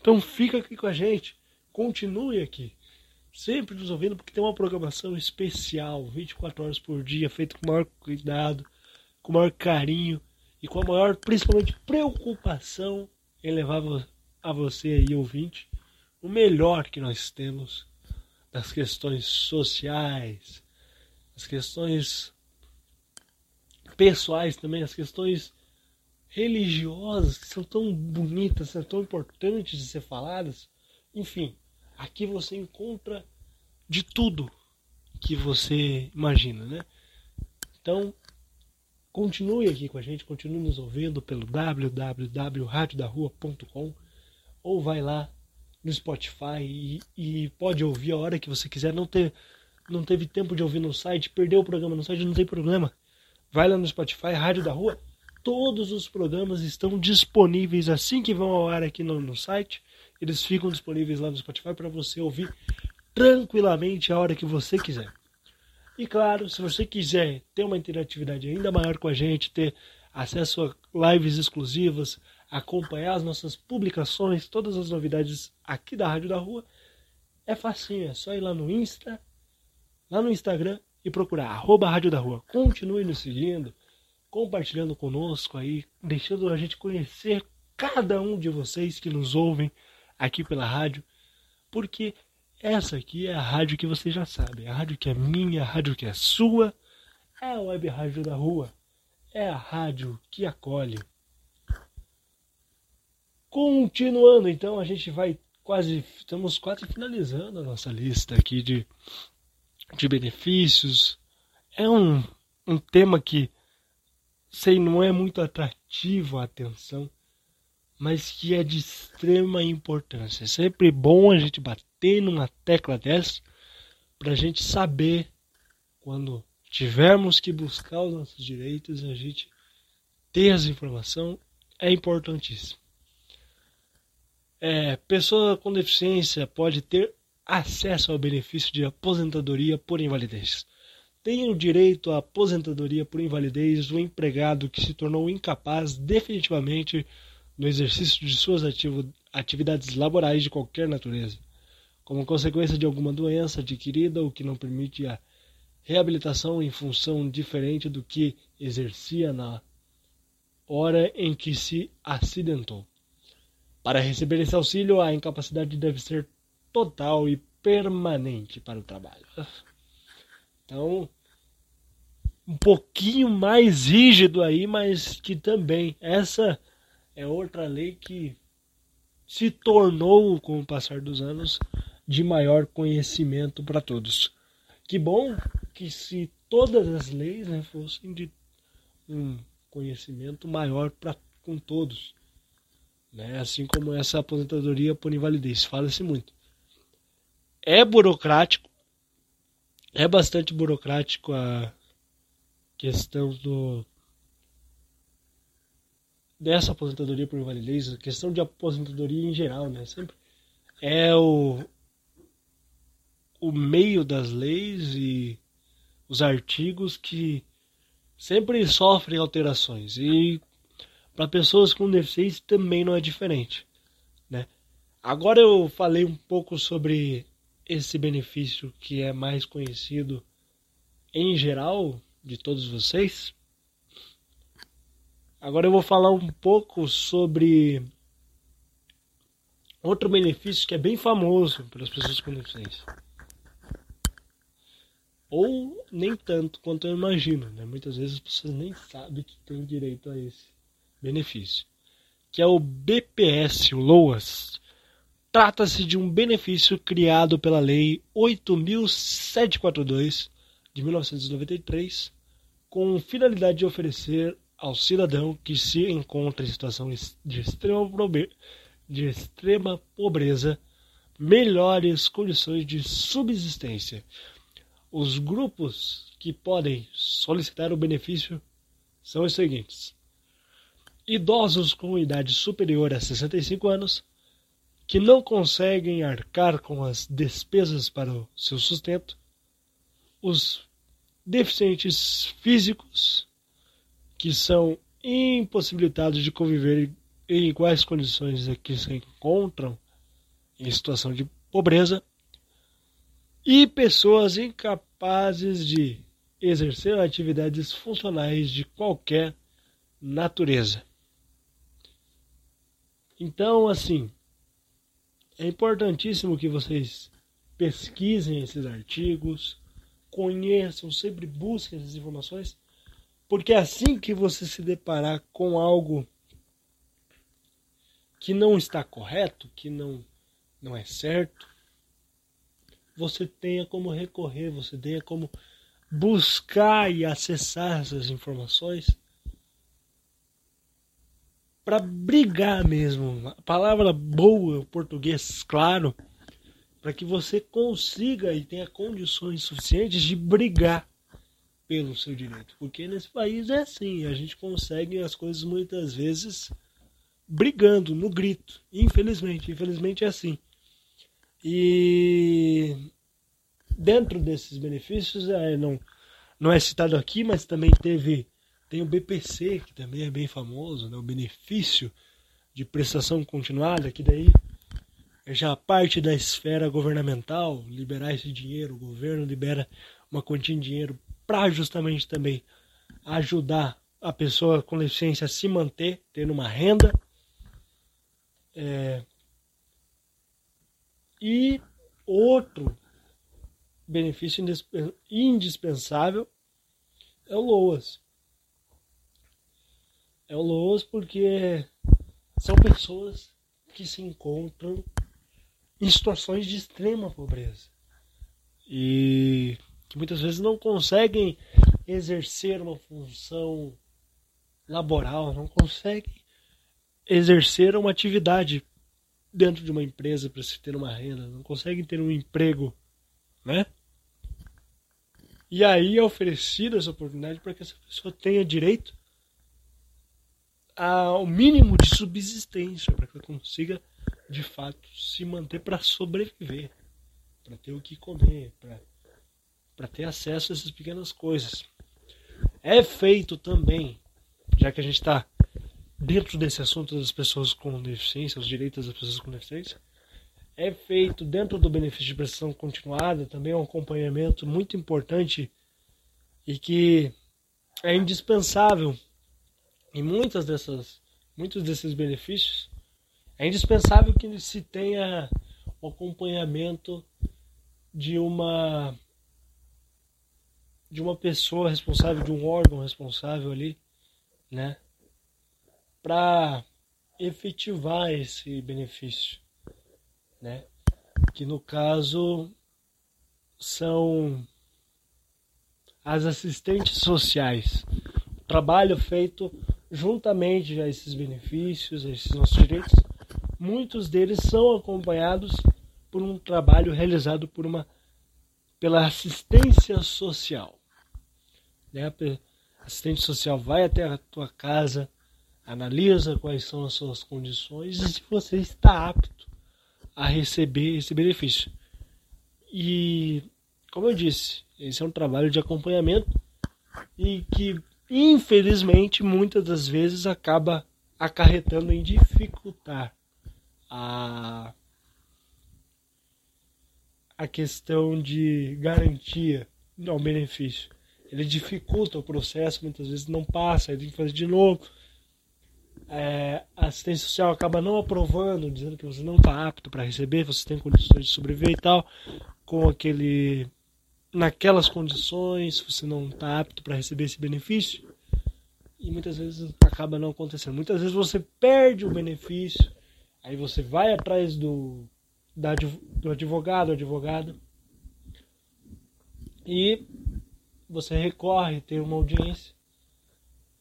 Então fica aqui com a gente, continue aqui, sempre nos ouvindo, porque tem uma programação especial, 24 horas por dia, feita com o maior cuidado, com o maior carinho e com a maior, principalmente, preocupação em levar a você aí, ouvinte, o melhor que nós temos das questões sociais, as questões pessoais também, as questões religiosas que são tão bonitas, são tão importantes de ser faladas. Enfim, aqui você encontra de tudo que você imagina, né? Então, Continue aqui com a gente, continue nos ouvindo pelo www.radiodarrua.com ou vai lá no Spotify e, e, pode ouvir a hora que você quiser. Não, ter, não teve tempo de ouvir no site, perdeu o programa no site, não tem problema. Vai lá no Spotify, Rádio da Rua. Todos os programas estão disponíveis assim que vão ao ar aqui no, no site. Eles ficam disponíveis lá no Spotify para você ouvir tranquilamente a hora que você quiser. E claro, se você quiser ter uma interatividade ainda maior com a gente, ter acesso a lives exclusivas, acompanhar as nossas publicações, todas as novidades aqui da Rádio da Rua, é facinho, é só ir lá no Insta, lá no Instagram e procurar arroba Rádio da Rua. Continue nos seguindo, compartilhando conosco aí, deixando a gente conhecer cada um de vocês que nos ouvem aqui pela rádio, porque essa aqui é a rádio que você já sabe. A rádio que é minha, a rádio que é sua. É a web rádio da rua. É a rádio que acolhe. Continuando, então, a gente vai quase. Estamos quase finalizando a nossa lista aqui de, de benefícios. É um, um tema que, sei, não é muito atrativo a atenção mas que é de extrema importância. É sempre bom a gente bater numa tecla dessa para a gente saber quando tivermos que buscar os nossos direitos, a gente ter essa informação é importantíssimo. É, pessoa com deficiência pode ter acesso ao benefício de aposentadoria por invalidez. Tem o direito à aposentadoria por invalidez o empregado que se tornou incapaz definitivamente no exercício de suas atividades laborais de qualquer natureza, como consequência de alguma doença adquirida ou que não permite a reabilitação em função diferente do que exercia na hora em que se acidentou. Para receber esse auxílio, a incapacidade deve ser total e permanente para o trabalho. Então, um pouquinho mais rígido aí, mas que também essa é outra lei que se tornou, com o passar dos anos, de maior conhecimento para todos. Que bom que se todas as leis né, fossem de um conhecimento maior para com todos. Né? Assim como essa aposentadoria por invalidez, fala-se muito. É burocrático, é bastante burocrático a questão do dessa aposentadoria por invalidez, a questão de aposentadoria em geral, né? Sempre é o o meio das leis e os artigos que sempre sofrem alterações e para pessoas com deficiência também não é diferente, né? Agora eu falei um pouco sobre esse benefício que é mais conhecido em geral de todos vocês. Agora eu vou falar um pouco sobre outro benefício que é bem famoso pelas pessoas com deficiência. Ou nem tanto quanto eu imagino, né? Muitas vezes as pessoas nem sabem que tem direito a esse benefício, que é o BPS, o LOAS. Trata-se de um benefício criado pela Lei 8.742 de 1993, com finalidade de oferecer ao cidadão que se encontra em situação de extrema, de extrema pobreza melhores condições de subsistência. Os grupos que podem solicitar o benefício são os seguintes: idosos com idade superior a 65 anos que não conseguem arcar com as despesas para o seu sustento, os deficientes físicos que são impossibilitados de conviver em iguais condições que se encontram em situação de pobreza e pessoas incapazes de exercer atividades funcionais de qualquer natureza. Então, assim, é importantíssimo que vocês pesquisem esses artigos, conheçam, sempre busquem essas informações, porque é assim que você se deparar com algo que não está correto, que não, não é certo, você tenha como recorrer, você tenha como buscar e acessar essas informações para brigar mesmo. A palavra boa, o português claro, para que você consiga e tenha condições suficientes de brigar pelo seu direito. Porque nesse país é assim, a gente consegue as coisas muitas vezes brigando no grito. Infelizmente, infelizmente é assim. E dentro desses benefícios, é, não, não é citado aqui, mas também teve tem o BPC, que também é bem famoso, né? o benefício de prestação continuada, que daí é já parte da esfera governamental, liberar esse dinheiro, o governo libera uma quantia de dinheiro para justamente também ajudar a pessoa com deficiência a se manter, tendo uma renda. É... E outro benefício indispensável é o LOAS é o LOAS porque são pessoas que se encontram em situações de extrema pobreza e que muitas vezes não conseguem exercer uma função laboral, não conseguem exercer uma atividade dentro de uma empresa para se ter uma renda, não conseguem ter um emprego, né? E aí é oferecida essa oportunidade para que essa pessoa tenha direito ao mínimo de subsistência para que ela consiga de fato se manter para sobreviver. para ter o que comer, para ter acesso a essas pequenas coisas. É feito também, já que a gente está dentro desse assunto das pessoas com deficiência, os direitos das pessoas com deficiência, é feito dentro do benefício de prestação continuada também um acompanhamento muito importante e que é indispensável em muitas dessas muitos desses benefícios é indispensável que se tenha o acompanhamento de uma de uma pessoa responsável, de um órgão responsável ali, né, para efetivar esse benefício, né? Que no caso são as assistentes sociais. trabalho feito juntamente a esses benefícios, a esses nossos direitos, muitos deles são acompanhados por um trabalho realizado por uma pela assistência social. Né? Assistente social vai até a tua casa, analisa quais são as suas condições e se você está apto a receber esse benefício. E, como eu disse, esse é um trabalho de acompanhamento e que, infelizmente, muitas das vezes acaba acarretando em dificultar a, a questão de garantia ao benefício. Ele dificulta o processo, muitas vezes não passa, ele tem que fazer de novo é, a assistência social acaba não aprovando, dizendo que você não está apto para receber, você tem condições de sobreviver e tal, com aquele. naquelas condições, você não está apto para receber esse benefício, e muitas vezes acaba não acontecendo. Muitas vezes você perde o benefício, aí você vai atrás do, da, do advogado, advogada, e você recorre, tem uma audiência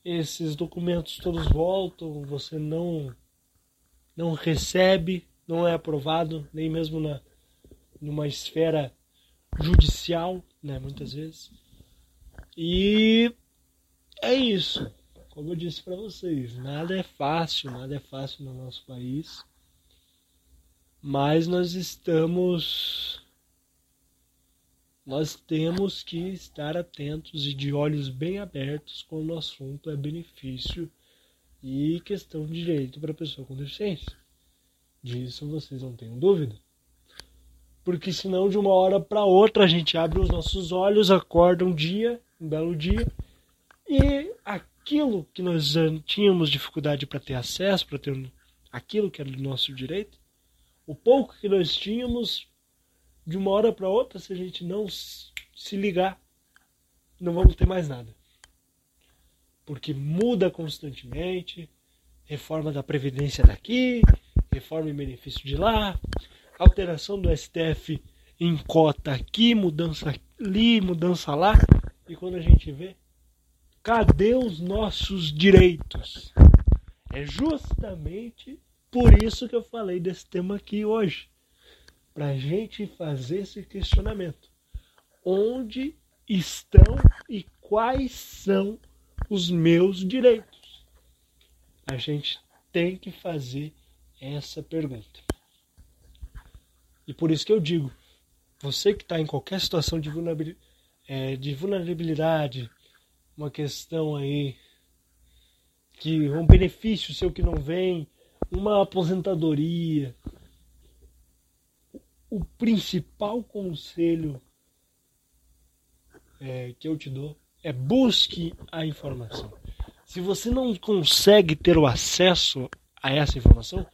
esses documentos todos voltam, você não não recebe, não é aprovado, nem mesmo na numa esfera judicial, né, muitas vezes. E é isso. Como eu disse para vocês, nada é fácil, nada é fácil no nosso país. Mas nós estamos nós temos que estar atentos e de olhos bem abertos quando o assunto é benefício e questão de direito para a pessoa com deficiência. Disso vocês não tenham dúvida. Porque senão de uma hora para outra a gente abre os nossos olhos, acorda um dia, um belo dia, e aquilo que nós tínhamos dificuldade para ter acesso, para ter aquilo que era do nosso direito, o pouco que nós tínhamos de uma hora para outra, se a gente não se ligar, não vamos ter mais nada. Porque muda constantemente, reforma da Previdência daqui, reforma em benefício de lá, alteração do STF em cota aqui, mudança ali, mudança lá. E quando a gente vê, cadê os nossos direitos? É justamente por isso que eu falei desse tema aqui hoje para a gente fazer esse questionamento. Onde estão e quais são os meus direitos? A gente tem que fazer essa pergunta. E por isso que eu digo, você que está em qualquer situação de vulnerabilidade, é, de vulnerabilidade, uma questão aí que um benefício seu que não vem, uma aposentadoria, o principal conselho é, que eu te dou é busque a informação. Se você não consegue ter o acesso a essa informação,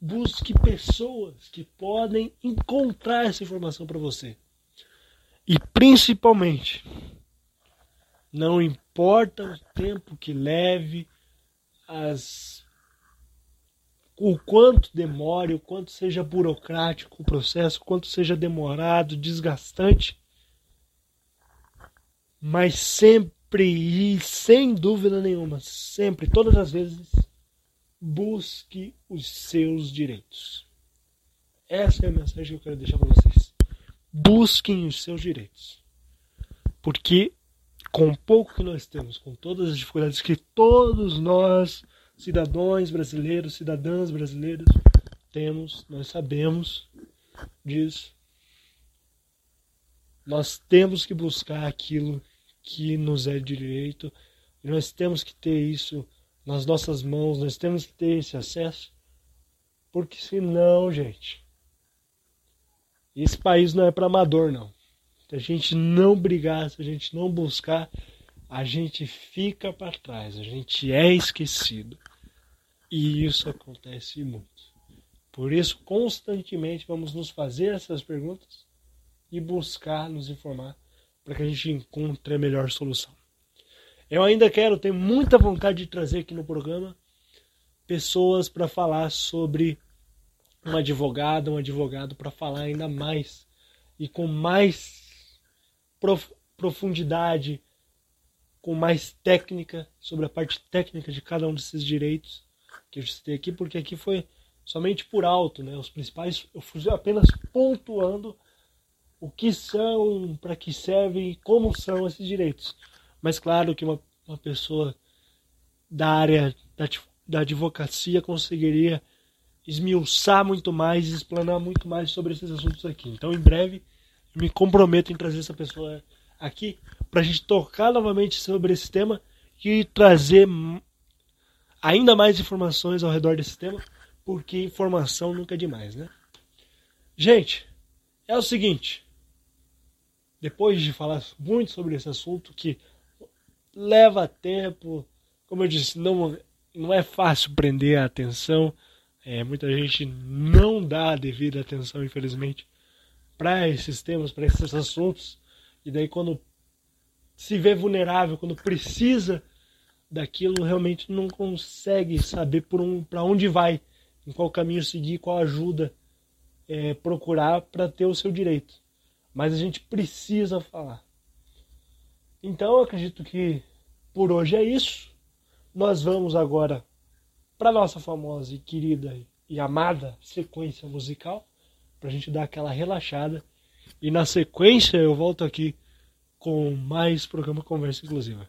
busque pessoas que podem encontrar essa informação para você. E principalmente, não importa o tempo que leve, as o quanto demore, o quanto seja burocrático o processo, o quanto seja demorado, desgastante, mas sempre e sem dúvida nenhuma, sempre, todas as vezes, busque os seus direitos. Essa é a mensagem que eu quero deixar para vocês. Busquem os seus direitos. Porque com o pouco que nós temos, com todas as dificuldades que todos nós cidadãos brasileiros, cidadãs brasileiras, temos, nós sabemos disso. nós temos que buscar aquilo que nos é direito, e nós temos que ter isso nas nossas mãos, nós temos que ter esse acesso, porque senão, gente, esse país não é para amador, não. Se a gente não brigar, se a gente não buscar, a gente fica para trás, a gente é esquecido. E isso acontece muito. Por isso, constantemente vamos nos fazer essas perguntas e buscar nos informar para que a gente encontre a melhor solução. Eu ainda quero, tenho muita vontade de trazer aqui no programa pessoas para falar sobre um advogado, um advogado para falar ainda mais e com mais prof profundidade, com mais técnica sobre a parte técnica de cada um desses direitos que eu citei aqui, porque aqui foi somente por alto, né? Os principais eu fui apenas pontuando o que são, para que servem como são esses direitos. Mas claro que uma, uma pessoa da área da, da advocacia conseguiria esmiuçar muito mais, explanar muito mais sobre esses assuntos aqui. Então, em breve, me comprometo em trazer essa pessoa aqui para a gente tocar novamente sobre esse tema e trazer ainda mais informações ao redor desse tema, porque informação nunca é demais, né? Gente, é o seguinte, depois de falar muito sobre esse assunto que leva tempo, como eu disse, não, não é fácil prender a atenção. É, muita gente não dá a devida atenção, infelizmente, para esses temas, para esses assuntos. E daí, quando se vê vulnerável, quando precisa daquilo, realmente não consegue saber por um, para onde vai, em qual caminho seguir, qual ajuda é, procurar para ter o seu direito mas a gente precisa falar. Então eu acredito que por hoje é isso. Nós vamos agora para nossa famosa e querida e amada sequência musical, para a gente dar aquela relaxada. E na sequência eu volto aqui com mais programa Conversa Inclusiva.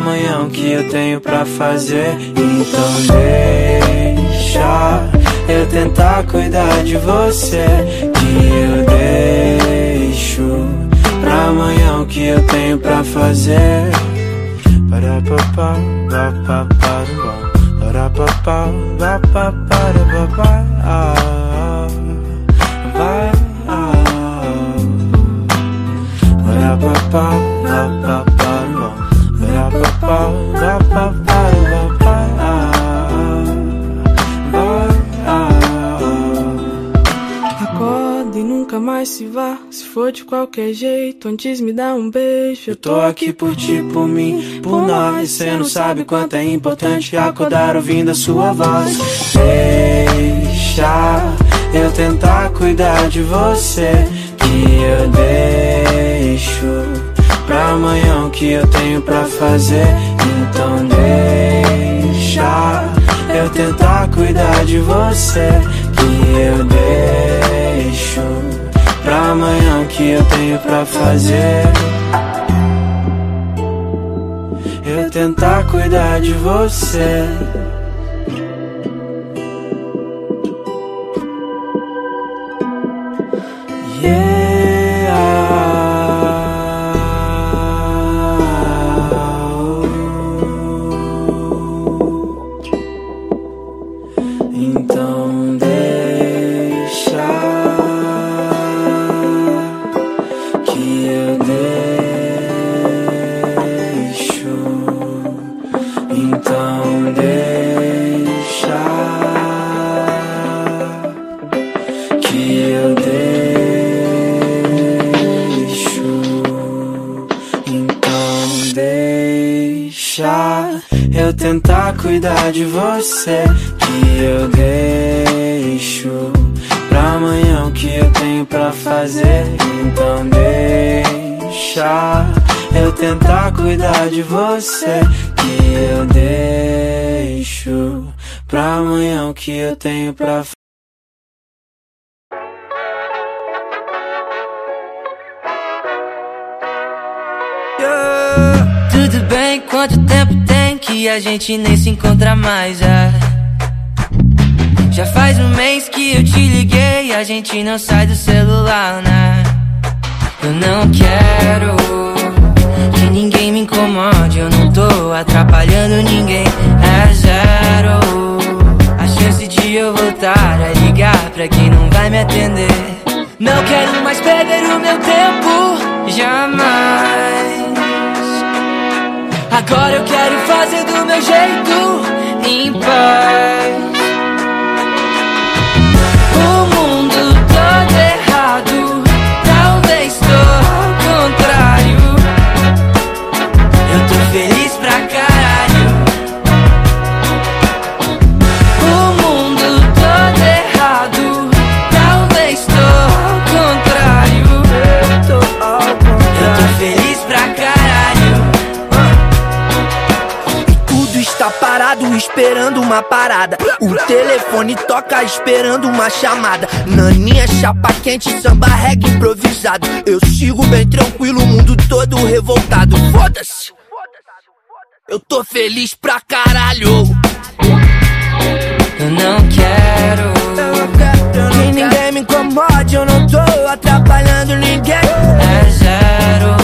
amanhã o que eu tenho pra fazer. Então deixa eu tentar cuidar de você. Que eu deixo pra amanhã o que eu tenho pra fazer. Para papá, para papá, para papá, para papá, para papá, vai. Acorda e nunca mais se vá. Se for de qualquer jeito, antes me dá um beijo. Eu tô aqui por ti, por mim, por nós. Cê não sabe quanto é importante acordar ouvindo a sua voz. Deixa eu tentar cuidar de você. Que eu deixo pra amanhã o que eu tenho pra fazer. Então deixa eu tentar cuidar de você. Que eu deixo pra amanhã o que eu tenho pra fazer. Eu tentar cuidar de você. Então de você. Que eu deixo pra amanhã o que eu tenho pra fazer. Então deixa eu tentar cuidar de você. Que eu deixo pra amanhã o que eu tenho pra fazer. Tudo bem, quanto tempo tem que a gente nem se encontra mais? Já, já faz um mês que eu te liguei, a gente não sai do celular, né? Eu não quero que ninguém me incomode, eu não tô atrapalhando ninguém, é zero. A chance de eu voltar a ligar pra quem não vai me atender. Não quero mais perder o meu tempo, jamais. Agora eu quero fazer do meu jeito, em paz. O mundo todo errado, talvez tô ao contrário. Eu tô feliz uma parada. O telefone toca esperando uma chamada. Naninha, chapa quente, samba reggae improvisado. Eu sigo bem tranquilo, o mundo todo revoltado. Foda-se. Eu tô feliz pra caralho. Eu não quero. Que ninguém me incomode, eu não tô atrapalhando ninguém. É zero.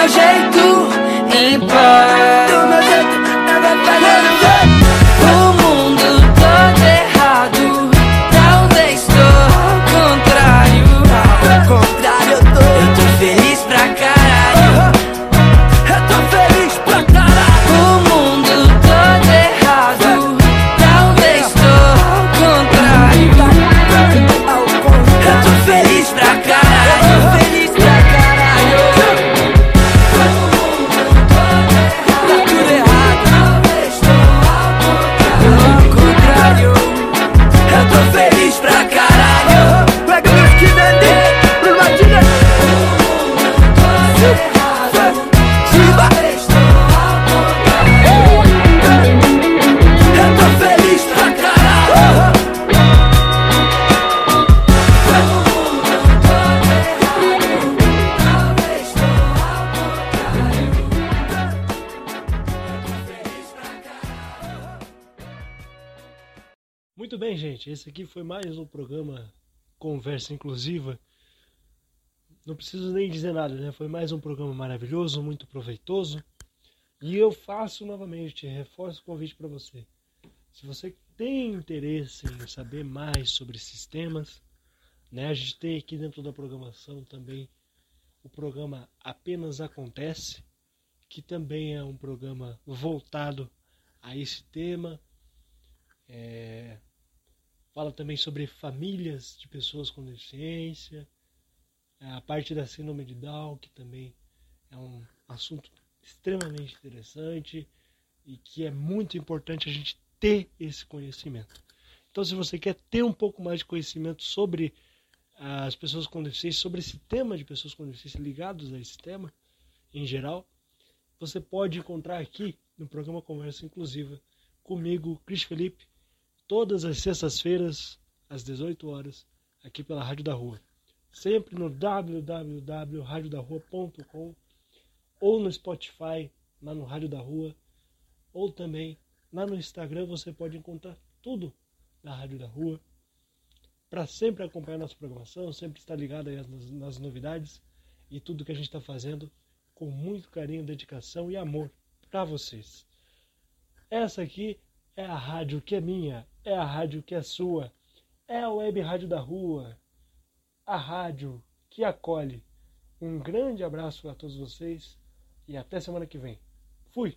Fazer do meu jeito. Bem, gente. Esse aqui foi mais um programa Conversa Inclusiva. Não preciso nem dizer nada, né? Foi mais um programa maravilhoso, muito proveitoso. E eu faço novamente, reforço o convite para você. Se você tem interesse em saber mais sobre esses temas, né? A gente tem aqui dentro da programação também o programa Apenas Acontece, que também é um programa voltado a esse tema. É, fala também sobre famílias de pessoas com deficiência, é, a parte da síndrome de Down, que também é um assunto extremamente interessante e que é muito importante a gente ter esse conhecimento. Então, se você quer ter um pouco mais de conhecimento sobre as pessoas com deficiência, sobre esse tema de pessoas com deficiência ligados a esse tema em geral, você pode encontrar aqui no programa Conversa Inclusiva comigo, Cris Felipe, todas as sextas-feiras, às 18 horas, aqui pela Rádio da Rua. Sempre no www.radiodarrua.com ou no Spotify, lá no Rádio da Rua, ou também lá no Instagram você pode encontrar tudo da Rádio da Rua. Para sempre acompanhar nossa programação, sempre estar ligado nas, nas novidades e tudo que a gente está fazendo com muito carinho, dedicação e amor para vocês. Essa aqui é a rádio que é minha, é a rádio que é sua, é a web rádio da rua, a rádio que acolhe. Um grande abraço a todos vocês e até semana que vem. Fui!